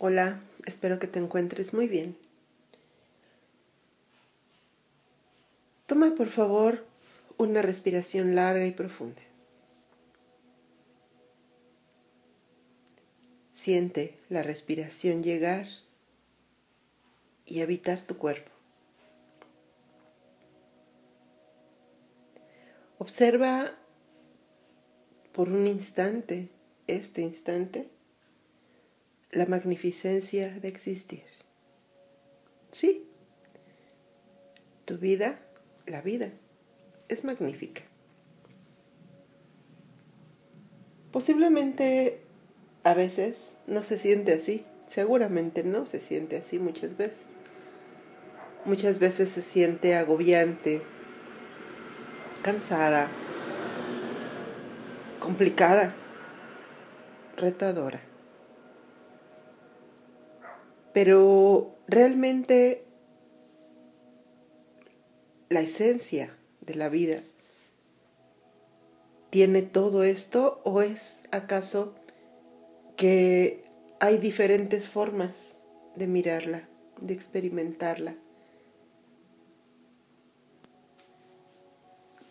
Hola, espero que te encuentres muy bien. Toma por favor una respiración larga y profunda. Siente la respiración llegar y habitar tu cuerpo. Observa por un instante, este instante, la magnificencia de existir. Sí, tu vida, la vida, es magnífica. Posiblemente a veces no se siente así, seguramente no se siente así muchas veces. Muchas veces se siente agobiante, cansada, complicada, retadora. Pero realmente la esencia de la vida tiene todo esto o es acaso que hay diferentes formas de mirarla, de experimentarla?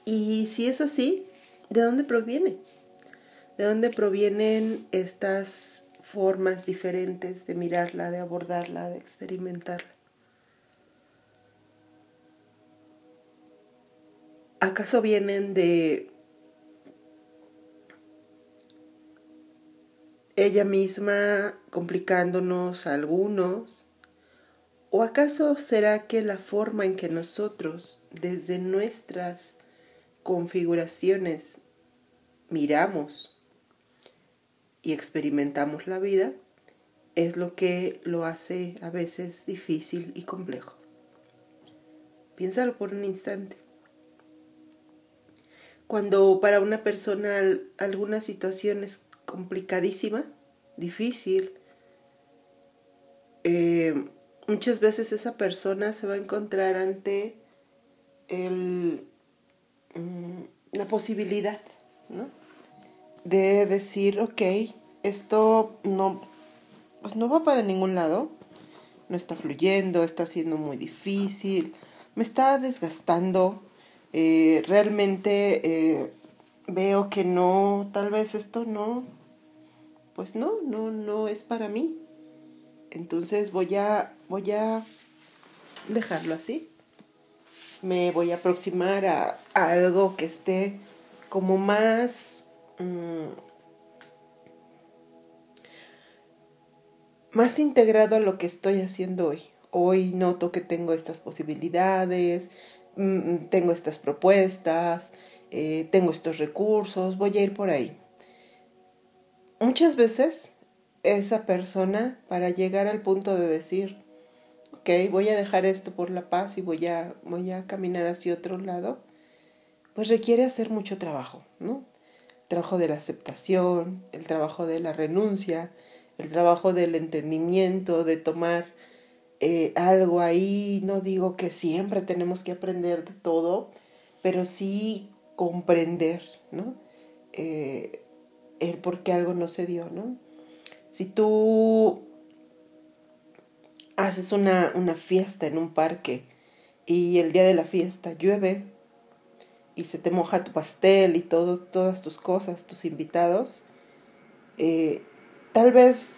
Y si es así, ¿de dónde proviene? ¿De dónde provienen estas formas diferentes de mirarla, de abordarla, de experimentarla? ¿Acaso vienen de ella misma complicándonos algunos? ¿O acaso será que la forma en que nosotros, desde nuestras configuraciones miramos y experimentamos la vida es lo que lo hace a veces difícil y complejo. Piénsalo por un instante. Cuando para una persona alguna situación es complicadísima, difícil, eh, muchas veces esa persona se va a encontrar ante el Mm, la posibilidad, ¿no? De decir, ok, esto no, pues no va para ningún lado, no está fluyendo, está siendo muy difícil, me está desgastando, eh, realmente eh, veo que no, tal vez esto no, pues no, no, no es para mí. Entonces voy a, voy a dejarlo así me voy a aproximar a, algo que esté como más... Mm, más integrado a lo que estoy haciendo hoy. Hoy noto que tengo estas posibilidades, mm, tengo estas propuestas, eh, tengo estos recursos, voy a ir por ahí. Muchas veces esa persona, para llegar al punto de decir, voy a dejar esto por la paz y voy a, voy a caminar hacia otro lado, pues requiere hacer mucho trabajo, ¿no? Trabajo de la aceptación, el trabajo de la renuncia, el trabajo del entendimiento, de tomar eh, algo ahí. No digo que siempre tenemos que aprender de todo, pero sí comprender, ¿no? Eh, el por qué algo no se dio, ¿no? Si tú haces una, fiesta en un parque y el día de la fiesta llueve y se te moja tu pastel y todo, todas tus cosas, tus invitados, eh, tal vez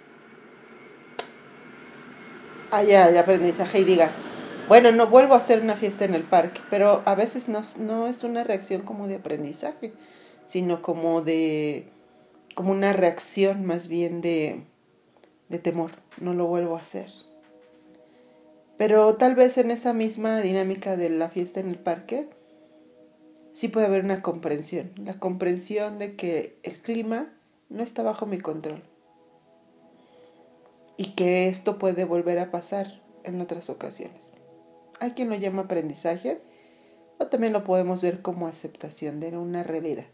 haya el aprendizaje y digas, bueno, no vuelvo a hacer una fiesta en el parque, pero a veces no, no es una reacción como de aprendizaje, sino como de, como una reacción más bien de, de temor, no lo vuelvo a hacer. Pero tal vez en esa misma dinámica de la fiesta en el parque, sí puede haber una comprensión, la comprensión de que el clima no está bajo mi control y que esto puede volver a pasar en otras ocasiones. Hay quien lo llama aprendizaje o también lo podemos ver como aceptación de una realidad.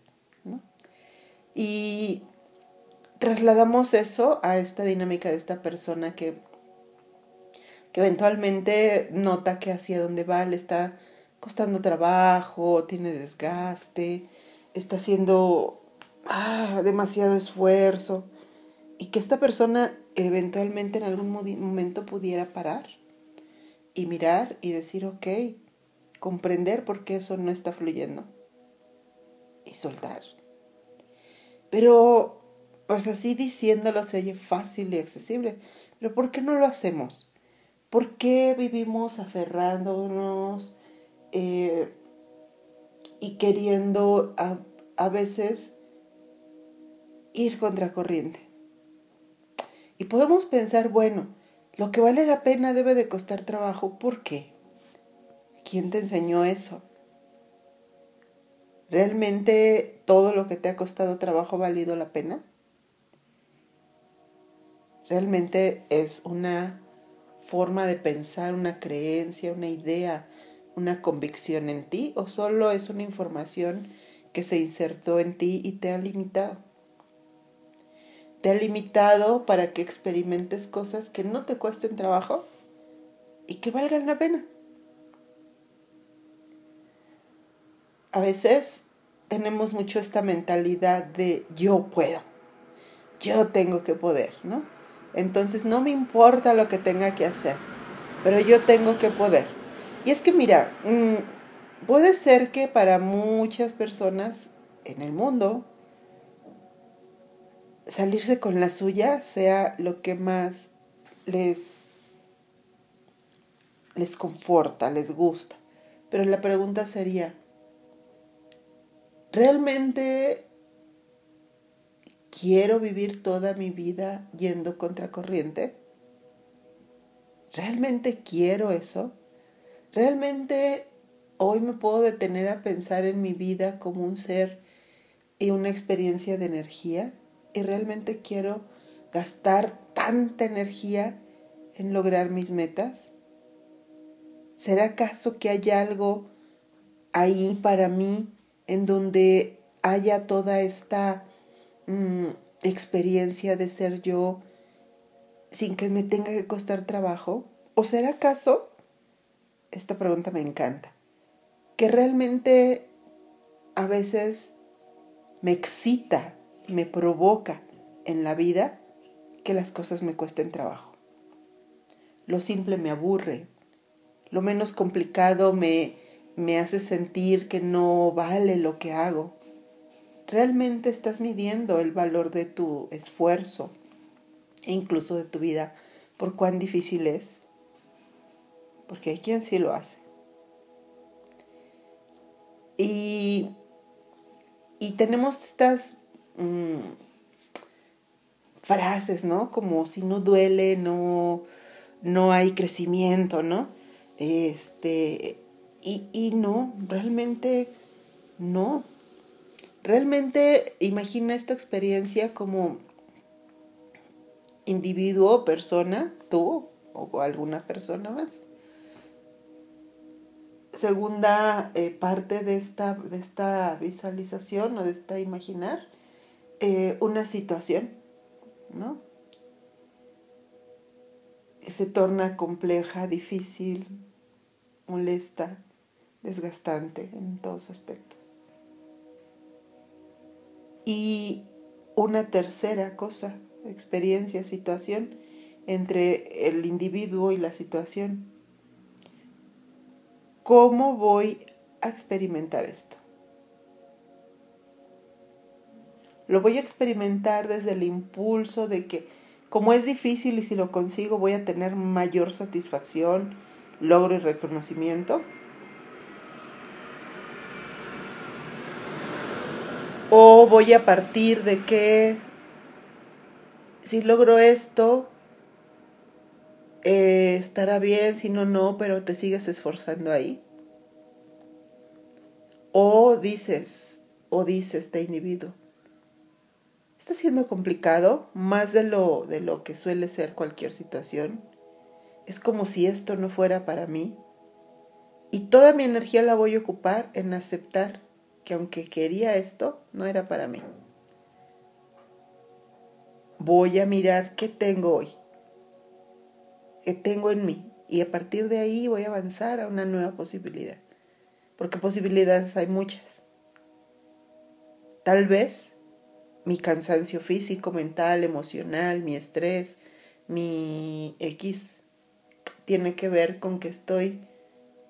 Y trasladamos eso a esta dinámica de esta persona que que eventualmente nota que hacia donde va le está costando trabajo, tiene desgaste, está haciendo ah, demasiado esfuerzo y que esta persona eventualmente en algún momento pudiera parar y mirar y decir, ok, comprender por qué eso no está fluyendo y soltar. Pero, pues así diciéndolo se oye fácil y accesible, pero ¿por qué no lo hacemos? ¿Por qué vivimos aferrándonos eh, y queriendo a, a veces ir contracorriente? Y podemos pensar, bueno, lo que vale la pena debe de costar trabajo. ¿Por qué? ¿Quién te enseñó eso? ¿Realmente todo lo que te ha costado trabajo ha valido la pena? ¿Realmente es una forma de pensar, una creencia, una idea, una convicción en ti o solo es una información que se insertó en ti y te ha limitado? te ha limitado para que experimentes cosas que no te cuesten trabajo y que valgan la pena. A veces tenemos mucho esta mentalidad de yo puedo, yo tengo que poder, ¿no? Entonces no me importa lo que tenga que hacer, pero yo tengo que poder. Y es que mira, mm, puede ser que para muchas personas en el mundo, salirse con la suya sea lo que más les, les conforta, les gusta. Pero la pregunta sería, ¿realmente quiero vivir toda mi vida yendo contracorriente? ¿Realmente quiero eso? ¿Realmente hoy me puedo detener a pensar en mi vida como un ser y una experiencia de energía? y realmente quiero gastar tanta energía en lograr mis metas? ¿Será acaso que hay algo ahí para mí en donde haya toda esta mm, experiencia de ser yo sin que me tenga que costar trabajo? ¿O será acaso, esta pregunta me encanta, que realmente a veces me excita me provoca en la vida que las cosas me cuesten trabajo. Lo simple me aburre, lo menos complicado me, me hace sentir que no vale lo que hago. Realmente estás midiendo el valor de tu esfuerzo e incluso de tu vida por cuán difícil es. Porque hay quien sí lo hace. Y, y tenemos estas Mm, frases, ¿no? Como si no duele, no, no hay crecimiento, ¿no? Este, y, y no, realmente no. Realmente imagina esta experiencia como individuo persona, tú o alguna persona más. Segunda eh, parte de esta, de esta visualización o de esta imaginar eh, una situación, ¿no? Se torna compleja, difícil, molesta, desgastante en todos aspectos. Y una tercera cosa, experiencia, situación entre el individuo y la situación. ¿Cómo voy a experimentar esto? Lo voy a experimentar desde el impulso de que como es difícil y si lo consigo voy a tener mayor satisfacción, logro y reconocimiento. O voy a partir de que si logro esto, eh, estará bien, si no, no, pero te sigues esforzando ahí. O dices, o dice este individuo, está siendo complicado, más de lo, de lo que suele ser cualquier situación. Es como si esto no fuera para mí. Y toda mi energía la voy a ocupar en aceptar que aunque quería esto, no era para mí. Voy a mirar qué tengo hoy, qué tengo en mí. Y a partir de ahí voy a avanzar a una nueva posibilidad. Porque posibilidades hay muchas. Tal vez mi cansancio físico, mental, emocional, mi estrés, mi X, tiene que ver con que estoy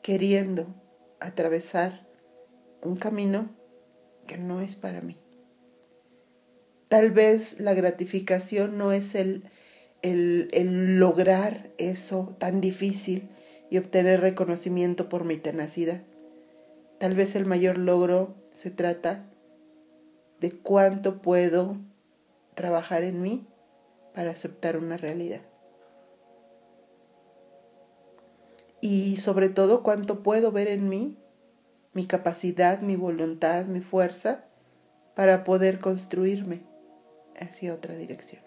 queriendo atravesar un camino que no es para mí. Tal vez la gratificación no es el, el, lograr eso tan difícil y obtener reconocimiento por mi tenacidad. Tal vez el mayor logro se trata de cuánto puedo trabajar en mí para aceptar una realidad. Y sobre todo cuánto puedo ver en mí mi capacidad, mi voluntad, mi fuerza para poder construirme hacia otra dirección.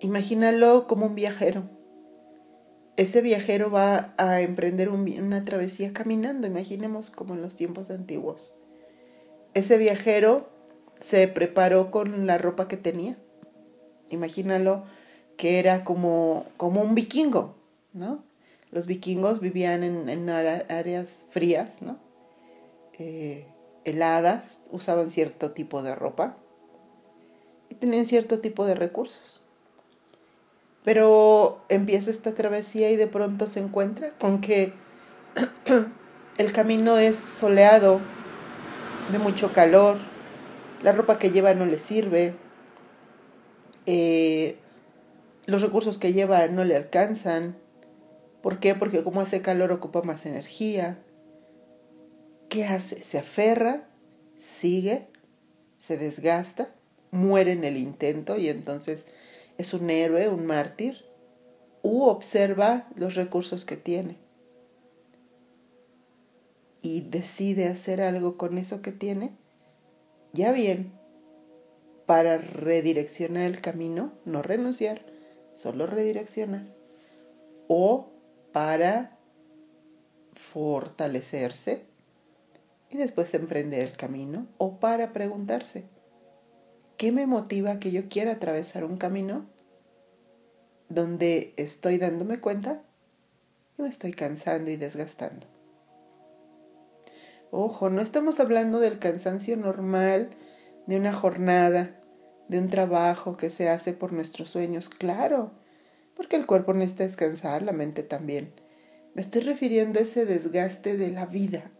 Imagínalo como un viajero. Ese viajero va a emprender una travesía caminando, imaginemos como en los tiempos antiguos. Ese viajero se preparó con la ropa que tenía. Imagínalo que era como, como un vikingo, ¿no? Los vikingos vivían en, áreas frías, ¿no? Eh, heladas, usaban cierto tipo de ropa y tenían cierto tipo de recursos. Pero empieza esta travesía y de pronto se encuentra con que el camino es soleado, de mucho calor, la ropa que lleva no le sirve, eh, los recursos que lleva no le alcanzan. ¿Por qué? Porque como hace calor ocupa más energía. ¿Qué hace? Se aferra, sigue, se desgasta, muere en el intento y entonces es un héroe, un mártir, u observa los recursos que tiene. Y decide hacer algo con eso que tiene, ya bien, para redireccionar el camino, no renunciar, solo redireccionar, o para fortalecerse y después emprender el camino, o para preguntarse, ¿Qué me motiva que yo quiera atravesar un camino donde estoy dándome cuenta y me estoy cansando y desgastando? Ojo, no estamos hablando del cansancio normal de una jornada, de un trabajo que se hace por nuestros sueños, claro, porque el cuerpo necesita descansar, la mente también. Me estoy refiriendo a ese desgaste de la vida,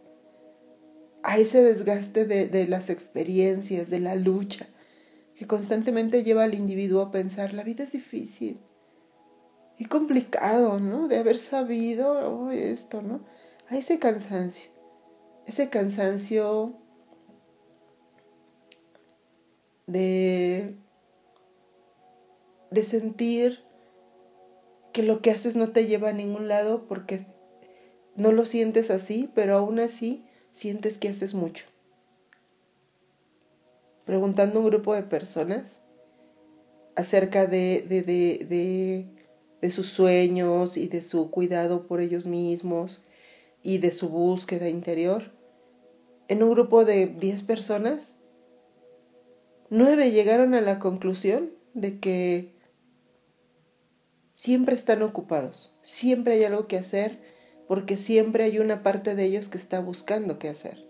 a ese desgaste de, de las experiencias, de la lucha, que constantemente lleva al individuo a pensar, la vida es difícil y complicado, ¿no? De haber sabido esto, ¿no? A ese cansancio, ese cansancio de, de sentir que lo que haces no te lleva a ningún lado porque no lo sientes así, pero aún así sientes que haces mucho preguntando a un grupo de personas acerca de, de, sus sueños y de su cuidado por ellos mismos y de su búsqueda interior. En un grupo de 10 personas, nueve llegaron a la conclusión de que siempre están ocupados, siempre hay algo que hacer, porque siempre hay una parte de ellos que está buscando qué hacer.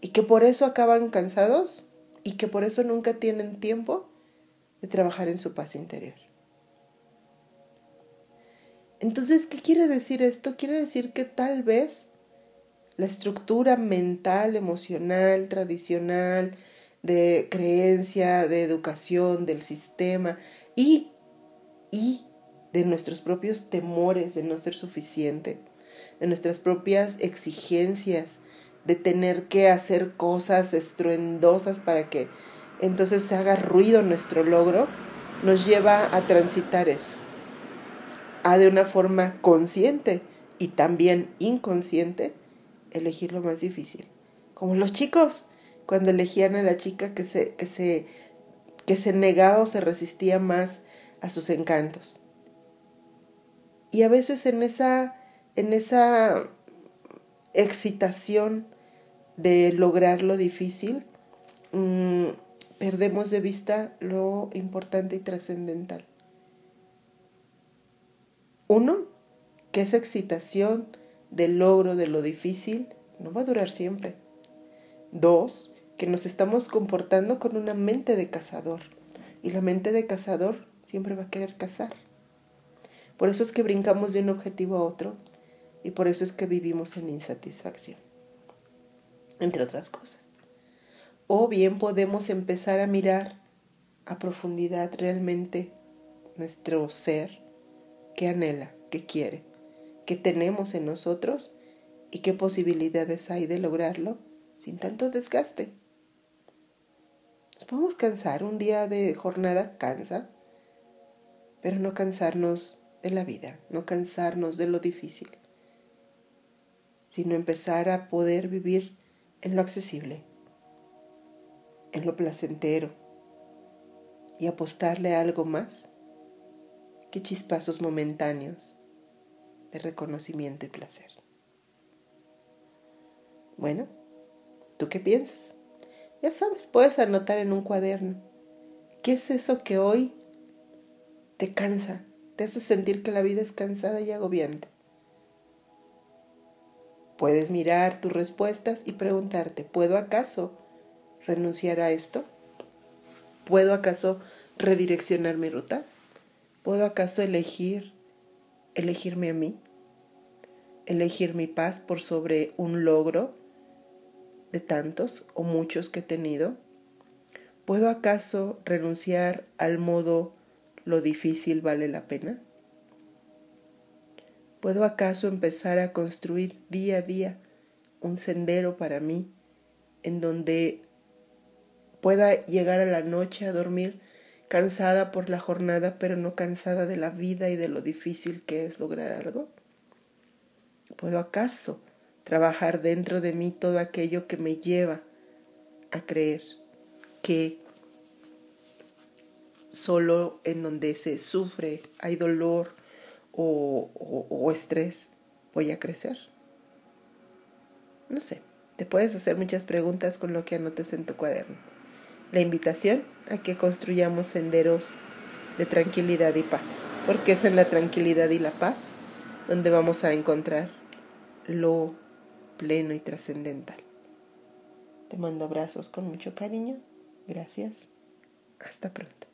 Y que por eso acaban cansados y que por eso nunca tienen tiempo de trabajar en su paz interior. Entonces, ¿qué quiere decir esto? Quiere decir que tal vez la estructura mental, emocional, tradicional, de creencia, de educación, del sistema y, y de nuestros propios temores de no ser suficiente, de nuestras propias exigencias de tener que hacer cosas estruendosas para que entonces se haga ruido nuestro logro, nos lleva a transitar eso, a de una forma consciente y también inconsciente elegir lo más difícil. Como los chicos, cuando elegían a la chica que se, que se, que se negaba o se resistía más a sus encantos. Y a veces en esa, en esa excitación de lograr lo difícil, mm, perdemos de vista lo importante y trascendental. Uno, que esa excitación del logro de lo difícil no va a durar siempre. Dos, que nos estamos comportando con una mente de cazador. Y la mente de cazador siempre va a querer cazar. Por eso es que brincamos de un objetivo a otro y por eso es que vivimos en insatisfacción, entre otras cosas. O bien podemos empezar a mirar a profundidad realmente nuestro ser, que anhela, que quiere, que tenemos en nosotros y qué posibilidades hay de lograrlo sin tanto desgaste. Nos podemos cansar, un día de jornada cansa, pero no cansarnos de la vida, no cansarnos de lo difícil, sino empezar a poder vivir en lo accesible, en lo placentero y apostarle a algo más que chispazos momentáneos de reconocimiento y placer. Bueno, ¿tú qué piensas? Ya sabes, puedes anotar en un cuaderno. ¿Qué es eso que hoy te cansa? Te hace sentir que la vida es cansada y agobiante. Puedes mirar tus respuestas y preguntarte, ¿puedo acaso renunciar a esto? ¿Puedo acaso redireccionar mi ruta? ¿Puedo acaso elegir, elegirme a mí? ¿Elegir mi paz por sobre un logro de tantos o muchos que he tenido? ¿Puedo acaso renunciar al modo lo difícil vale la pena? ¿Puedo acaso empezar a construir día a día un sendero para mí en donde pueda llegar a la noche a dormir cansada por la jornada, pero no cansada de la vida y de lo difícil que es lograr algo? ¿Puedo acaso trabajar dentro de mí todo aquello que me lleva a creer que solo en donde se sufre, hay dolor o, estrés, voy a crecer? No sé, te puedes hacer muchas preguntas con lo que anotes en tu cuaderno. La invitación a que construyamos senderos de tranquilidad y paz, porque es en la tranquilidad y la paz donde vamos a encontrar lo pleno y trascendental. Te mando abrazos con mucho cariño. Gracias. Hasta pronto.